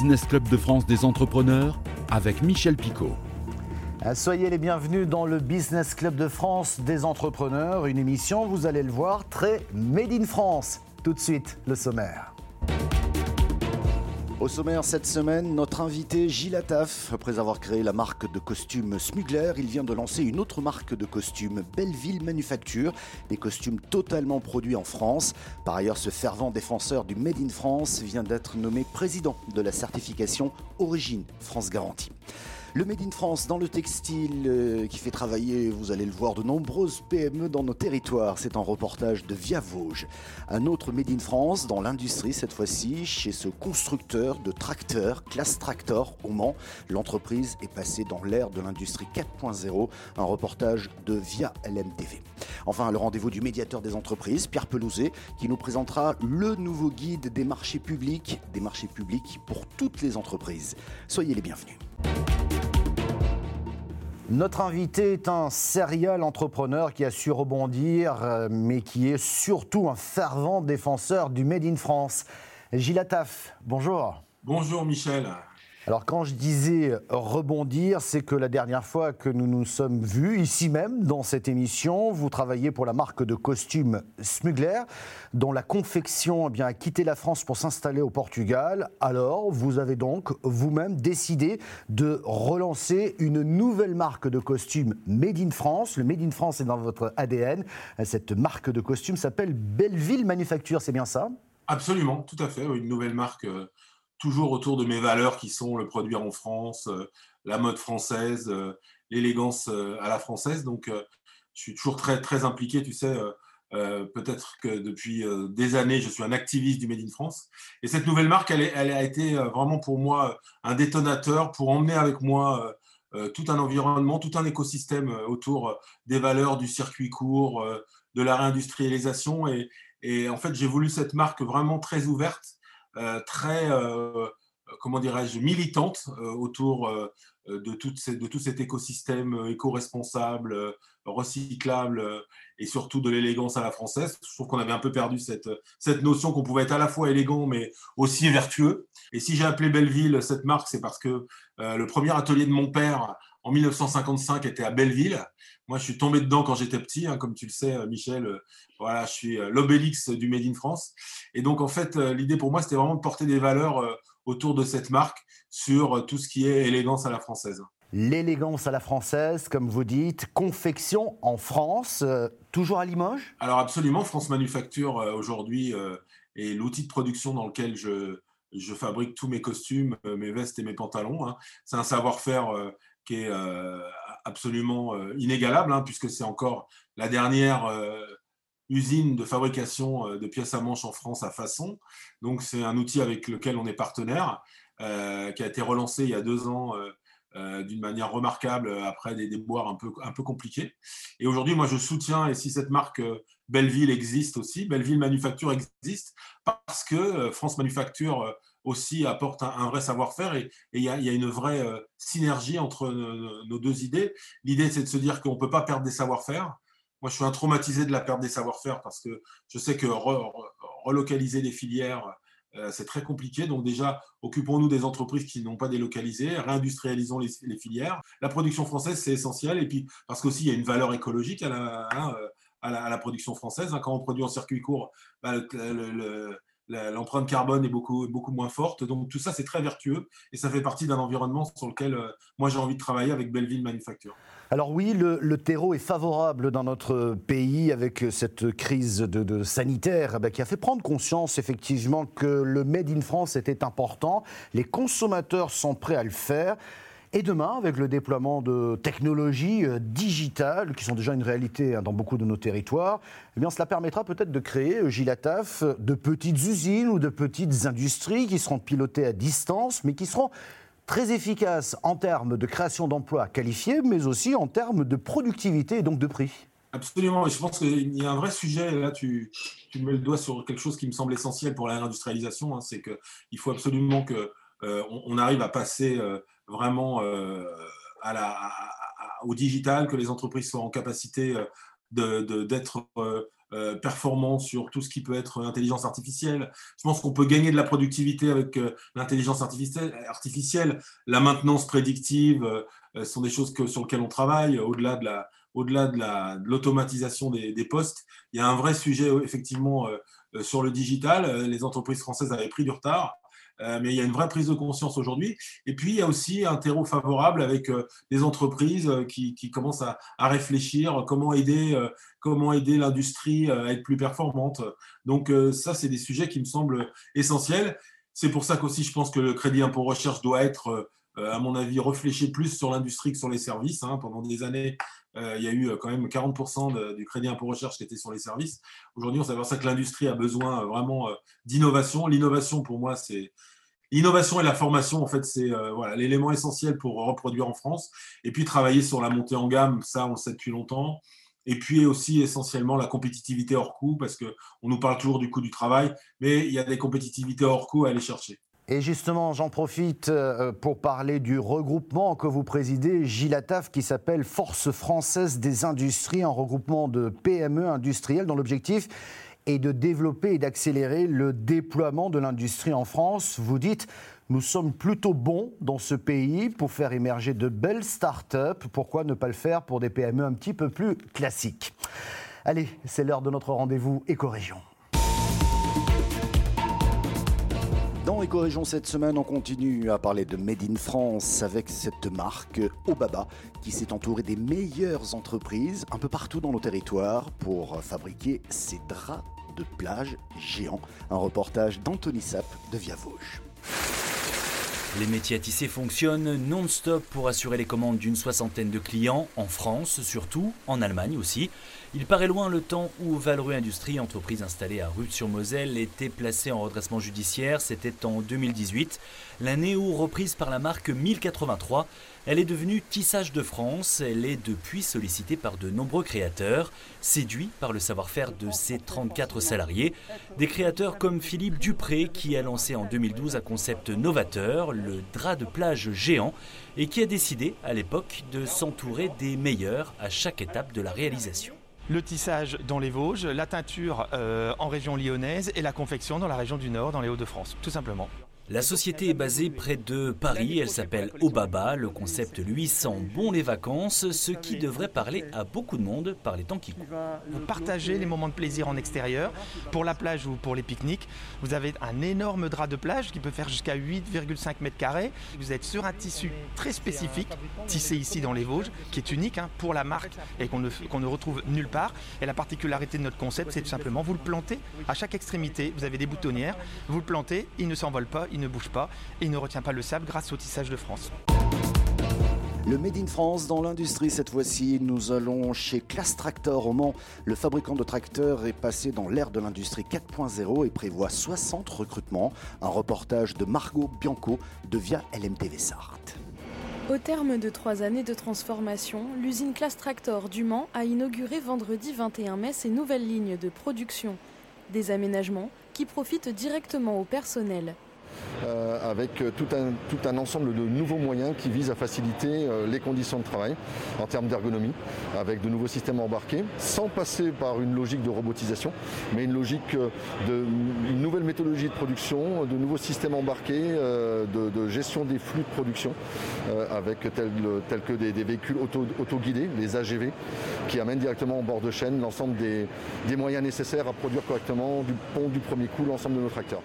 Business Club de France des entrepreneurs avec Michel Picot. Euh, soyez les bienvenus dans le Business Club de France des entrepreneurs, une émission, vous allez le voir, très Made in France. Tout de suite, le sommaire. Au sommaire cette semaine, notre invité Gilles Attaf. Après avoir créé la marque de costumes Smugler, il vient de lancer une autre marque de costumes, Belleville Manufacture, des costumes totalement produits en France. Par ailleurs, ce fervent défenseur du Made in France vient d'être nommé président de la certification Origine France Garantie. Le Made in France dans le textile euh, qui fait travailler, vous allez le voir, de nombreuses PME dans nos territoires. C'est un reportage de Via Vosges. Un autre Made in France dans l'industrie cette fois-ci, chez ce constructeur de tracteurs, Classe Tractor au Mans. L'entreprise est passée dans l'ère de l'industrie 4.0. Un reportage de Via LMTV. Enfin, le rendez-vous du médiateur des entreprises, Pierre Pelouzet, qui nous présentera le nouveau guide des marchés publics, des marchés publics pour toutes les entreprises. Soyez les bienvenus. Notre invité est un serial entrepreneur qui a su rebondir, euh, mais qui est surtout un fervent défenseur du Made in France. Gilles Attaf, bonjour. Bonjour Michel. Alors quand je disais rebondir, c'est que la dernière fois que nous nous sommes vus, ici même, dans cette émission, vous travaillez pour la marque de costumes Smugler, dont la confection eh a quitté la France pour s'installer au Portugal. Alors vous avez donc vous-même décidé de relancer une nouvelle marque de costumes Made in France. Le Made in France est dans votre ADN. Cette marque de costumes s'appelle Belleville Manufacture, c'est bien ça? Absolument, tout à fait. Une nouvelle marque euh, toujours autour de mes valeurs qui sont le produire en France, euh, la mode française, euh, l'élégance euh, à la française. Donc, je suis toujours très, très impliqué, tu sais. Peut-être que depuis des années, je suis un activiste du Made in France. Et cette nouvelle marque, elle, a été vraiment pour moi un détonateur pour emmener avec moi tout un environnement, tout un écosystème autour des valeurs du circuit court, de la réindustrialisation. Et, en fait, j'ai voulu cette marque vraiment très ouverte très, euh, comment dirais-je, militante euh, autour de, tout cet écosystème éco-responsable, recyclable et surtout de l'élégance à la française. Je trouve qu'on avait un peu perdu cette notion qu'on pouvait être à la fois élégant mais aussi vertueux. Et si j'ai appelé Belleville cette marque, c'est parce que le premier atelier de mon père en 1955 était à Belleville. Moi, je suis tombé dedans quand j'étais petit, hein, comme tu le sais, Michel. Voilà, je suis euh, l'obélix du Made in France. Et donc, en fait, euh, l'idée pour moi, c'était vraiment de porter des valeurs euh, autour de cette marque sur tout ce qui est élégance à la française. L'élégance à la française, comme vous dites, confection en France, toujours à Limoges? Alors absolument, France Manufacture aujourd'hui est l'outil de production dans lequel je, je fabrique tous mes costumes, mes vestes et mes pantalons. Hein. C'est un savoir-faire qui est absolument inégalable, hein, puisque c'est encore la dernière usine de fabrication euh, de pièces à manche en France à façon. Donc c'est un outil avec lequel on est partenaire, euh, qui a été relancé il y a deux ans euh, d'une manière remarquable après des déboires un peu, un peu compliqués. Et aujourd'hui, moi, je soutiens, et si cette marque Belleville existe aussi, Belleville Manufacture existe, parce que France Manufacture aussi apporte un, vrai savoir-faire et il y, a une vraie synergie entre nos deux idées. L'idée, c'est de se dire qu'on ne peut pas perdre des savoir-faire, moi, je suis un traumatisé de la perte des savoir-faire parce que je sais que relocaliser les filières, euh, c'est très compliqué. Donc déjà, occupons-nous des entreprises qui n'ont pas délocalisé, réindustrialisons les, filières. La production française, c'est essentiel. Et puis, parce qu'aussi, il y a une valeur écologique à la, hein, euh, à la, production française. Hein. Quand on produit en circuit court, bah, l'empreinte carbone est beaucoup, beaucoup moins forte. Donc tout ça, c'est très vertueux et ça fait partie d'un environnement sur lequel euh, moi j'ai envie de travailler avec Belleville Manufacture. Alors oui, le, terreau est favorable dans notre pays avec cette crise de, sanitaire eh ben, qui a fait prendre conscience effectivement que le Made in France était important. Les consommateurs sont prêts à le faire. Et demain, avec le déploiement de technologies euh, digitales, qui sont déjà une réalité hein, dans beaucoup de nos territoires, eh bien, cela permettra peut-être de créer, euh, Gilles de petites usines ou de petites industries qui seront pilotées à distance, mais qui seront très efficace en termes de création d'emplois qualifiés, mais aussi en termes de productivité et donc de prix. Absolument, je pense qu'il y a un vrai sujet, là tu, tu mets le doigt sur quelque chose qui me semble essentiel pour la réindustrialisation, hein, c'est qu'il faut absolument euh, on arrive à passer euh, vraiment euh, au digital, que les entreprises soient en capacité d'être euh, performants sur tout ce qui peut être intelligence artificielle. Je pense qu'on peut gagner de la productivité avec l'intelligence artificielle, La maintenance prédictive sont des choses sur lesquelles on travaille, au-delà de l'automatisation des, postes, il y a un vrai sujet effectivement sur le digital. Les entreprises françaises avaient pris du retard. Euh, mais il y a une vraie prise de conscience aujourd'hui. Et puis, il y a aussi un terreau favorable avec euh, des entreprises euh, qui, commencent à, réfléchir comment aider, comment aider l'industrie à être plus performante. Donc, ça, c'est des sujets qui me semblent essentiels. C'est pour ça qu'aussi, je pense que le crédit impôt recherche doit être, à mon avis, réfléchi plus sur l'industrie que sur les services. Hein. Pendant des années, il y a eu quand même 40% du crédit impôt recherche qui était sur les services. Aujourd'hui, on s'aperçoit que l'industrie a besoin vraiment d'innovation. L'innovation, pour moi, c'est L'innovation et la formation, en fait, c'est euh, l'élément essentiel pour reproduire en France. Et puis travailler sur la montée en gamme, ça, on le sait depuis longtemps. Et puis aussi essentiellement la compétitivité hors coût, parce qu'on nous parle toujours du coût du travail, mais il y a des compétitivités hors coût à aller chercher. Et justement, j'en profite euh, pour parler du regroupement que vous présidez, Gilataf, qui s'appelle Force française des industries, un regroupement de PME industrielles dont l'objectif et de développer et d'accélérer le déploiement de l'industrie en France. Vous dites, nous sommes plutôt bons dans ce pays pour faire émerger de belles start-up. Pourquoi ne pas le faire pour des PME un petit peu plus classiques? Allez, c'est l'heure de notre rendez-vous Éco-Région. Dans Éco-Région cette semaine, on continue à parler de Made in France avec cette marque Obaba qui s'est entourée des meilleures entreprises un peu partout dans nos territoires pour fabriquer ces draps de plage géants. Un reportage d'Anthony Sapp de Via Vosges. Les métiers à fonctionnent non-stop pour assurer les commandes d'une soixantaine de clients, en France surtout, en Allemagne aussi. Il paraît loin le temps où Valru Industrie, entreprise installée à Ruth-sur-Moselle, était placée en redressement judiciaire. C'était en 2018, l'année où, reprise par la marque 1083, elle est devenue Tissage de France. Elle est depuis sollicitée par de nombreux créateurs, séduits par le savoir-faire de ses 34 salariés. Des créateurs comme Philippe Dupré, qui a lancé en 2012 un concept novateur, le drap de plage géant, et qui a décidé à l'époque de s'entourer des meilleurs à chaque étape de la réalisation le tissage dans les Vosges, la teinture euh, en région lyonnaise et la confection dans la région du Nord, dans les Hauts-de-France, tout simplement. La société est basée près de Paris, elle s'appelle Obaba. Le concept, lui, sent bon les vacances, ce qui devrait parler à beaucoup de monde par les temps qui courent. Vous partagez les moments de plaisir en extérieur, pour la plage ou pour les pique-niques. Vous avez un énorme drap de plage qui peut faire jusqu'à 8,5 mètres carrés. Vous êtes sur un tissu très spécifique, tissé ici dans les Vosges, qui est unique hein, pour la marque et qu'on ne, ne retrouve nulle part. Et la particularité de notre concept, c'est tout simplement vous le plantez à chaque extrémité. Vous avez des boutonnières, vous le plantez, il ne s'envole pas, ne bouge pas et il ne retient pas le sable grâce au tissage de France. Le Made in France dans l'industrie cette fois-ci, nous allons chez Class Tractor au Mans. Le fabricant de tracteurs est passé dans l'ère de l'industrie 4.0 et prévoit 60 recrutements. Un reportage de Margot Bianco de Via LMTV Sarthe. Au terme de trois années de transformation, l'usine Class Tractor du Mans a inauguré vendredi 21 mai ses nouvelles lignes de production. Des aménagements qui profitent directement au personnel. Euh, avec tout un, tout un ensemble de nouveaux moyens qui visent à faciliter euh, les conditions de travail en termes d'ergonomie, avec de nouveaux systèmes embarqués, sans passer par une logique de robotisation, mais une logique euh, de nouvelle méthodologie de production, de nouveaux systèmes embarqués, de, gestion des flux de production, avec tels tel que des, véhicules auto-guidés, les AGV, qui amènent directement au bord de chaîne l'ensemble des moyens nécessaires à produire correctement du pont du premier coup l'ensemble de nos tracteurs.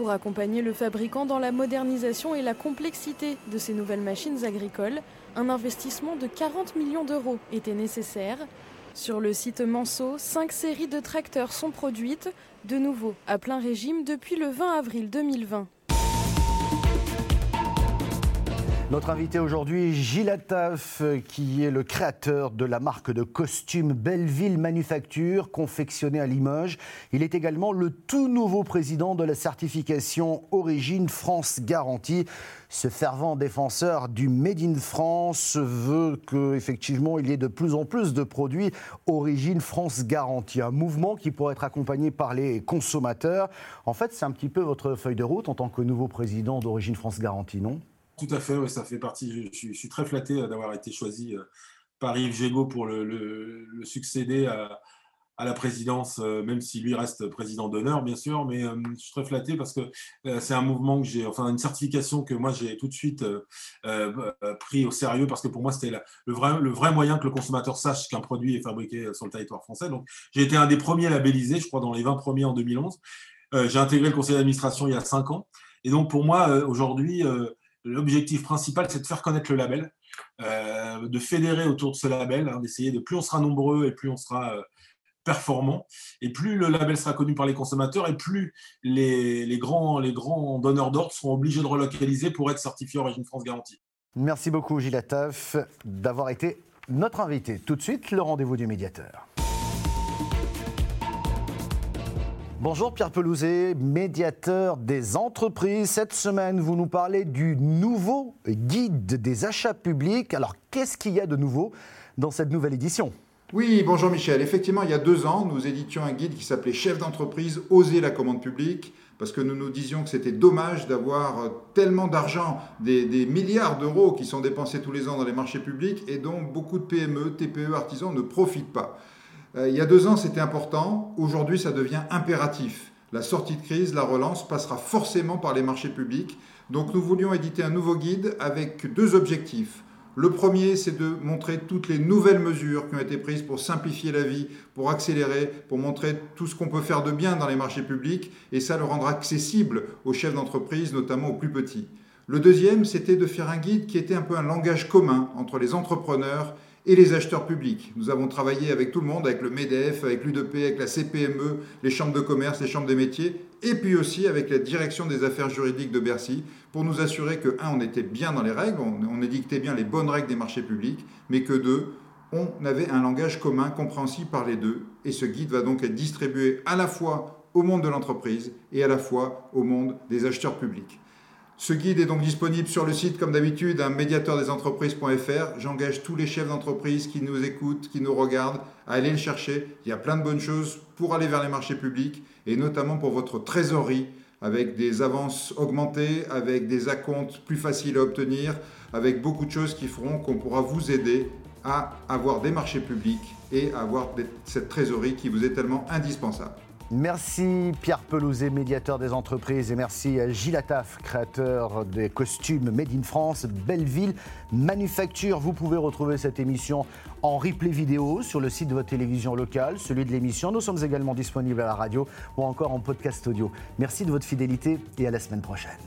Pour accompagner le fabricant dans la modernisation et la complexité de ces nouvelles machines agricoles, un investissement de 40 millions d'euros était nécessaire. Sur le site Manceau, cinq séries de tracteurs sont produites, de nouveau à plein régime depuis le 20 avril 2020. Notre invité aujourd'hui, Gilles Attaf, qui est le créateur de la marque de costumes Belleville Manufacture, confectionnée à Limoges. Il est également le tout nouveau président de la certification Origine France Garantie. Ce fervent défenseur du Made in France veut qu'effectivement il y ait de plus en plus de produits Origine France Garantie. Un mouvement qui pourrait être accompagné par les consommateurs. En fait, c'est un petit peu votre feuille de route en tant que nouveau président d'Origine France Garantie, non? Tout à fait, ça fait partie. Je, suis très flatté d'avoir été choisi euh, par Yves Gégaud pour le, succéder à, la présidence, même si lui reste président d'honneur, bien sûr. Mais je suis très flatté parce que c'est un mouvement que j'ai, enfin une certification que moi j'ai tout de suite pris au sérieux parce que pour moi c'était le vrai, le vrai moyen que le consommateur sache qu'un produit est fabriqué sur le territoire français. Donc j'ai été un des premiers labellisés, je crois dans les 20 premiers en 2011. j'ai intégré le conseil d'administration il y a 5 ans. Et donc pour moi aujourd'hui, l'objectif principal c'est de faire connaître le label euh, de fédérer autour de ce label, hein, d'essayer de plus on sera nombreux et plus on sera euh, performant, et plus le label sera connu par les consommateurs, et plus les, grands, les grands donneurs d'ordre seront obligés de relocaliser pour être certifiés Origine France Garantie. Merci beaucoup Gilles Attaf d'avoir été notre invité. Tout de suite, le rendez-vous du médiateur. Bonjour Pierre Pelouzet, médiateur des entreprises. Cette semaine, vous nous parlez du nouveau guide des achats publics. Alors, qu'est-ce qu'il y a de nouveau dans cette nouvelle édition? Oui, bonjour Michel. Effectivement, il y a deux ans, nous éditions un guide qui s'appelait Chef d'entreprise, oser la commande publique, parce que nous nous disions que c'était dommage d'avoir tellement d'argent, des, des, milliards d'euros qui sont dépensés tous les ans dans les marchés publics et dont beaucoup de PME, TPE, artisans ne profitent pas. Euh, il y a deux ans, c'était important. Aujourd'hui, ça devient impératif. La sortie de crise, la relance passera forcément par les marchés publics. Donc nous voulions éditer un nouveau guide avec deux objectifs. Le premier, c'est de montrer toutes les nouvelles mesures qui ont été prises pour simplifier la vie, pour accélérer, pour montrer tout ce qu'on peut faire de bien dans les marchés publics, et ça le rendra accessible aux chefs d'entreprise, notamment aux plus petits. Le deuxième, c'était de faire un guide qui était un peu un langage commun entre les entrepreneurs et les acheteurs publics. Nous avons travaillé avec tout le monde, avec le MEDEF, avec l'UDP, avec la CPME, les chambres de commerce, les chambres des métiers, et puis aussi avec la direction des affaires juridiques de Bercy, pour nous assurer que, un, on était bien dans les règles, on, édictait bien les bonnes règles des marchés publics, mais que, deux, on avait un langage commun, compréhensible par les deux, et ce guide va donc être distribué à la fois au monde de l'entreprise et à la fois au monde des acheteurs publics. Ce guide est donc disponible sur le site, comme d'habitude, un médiateur des entreprises.fr. J'engage tous les chefs d'entreprise qui nous écoutent, qui nous regardent, à aller le chercher. Il y a plein de bonnes choses pour aller vers les marchés publics et notamment pour votre trésorerie avec des avances augmentées, avec des acomptes plus faciles à obtenir, avec beaucoup de choses qui feront qu'on pourra vous aider à avoir des marchés publics et à avoir cette trésorerie qui vous est tellement indispensable. Merci Pierre Pelouzet, médiateur des entreprises, et merci à Gilles Attaf, créateur des costumes Made in France, Belleville Manufacture. Vous pouvez retrouver cette émission en replay vidéo sur le site de votre télévision locale, celui de l'émission. Nous sommes également disponibles à la radio ou encore en podcast audio. Merci de votre fidélité et à la semaine prochaine.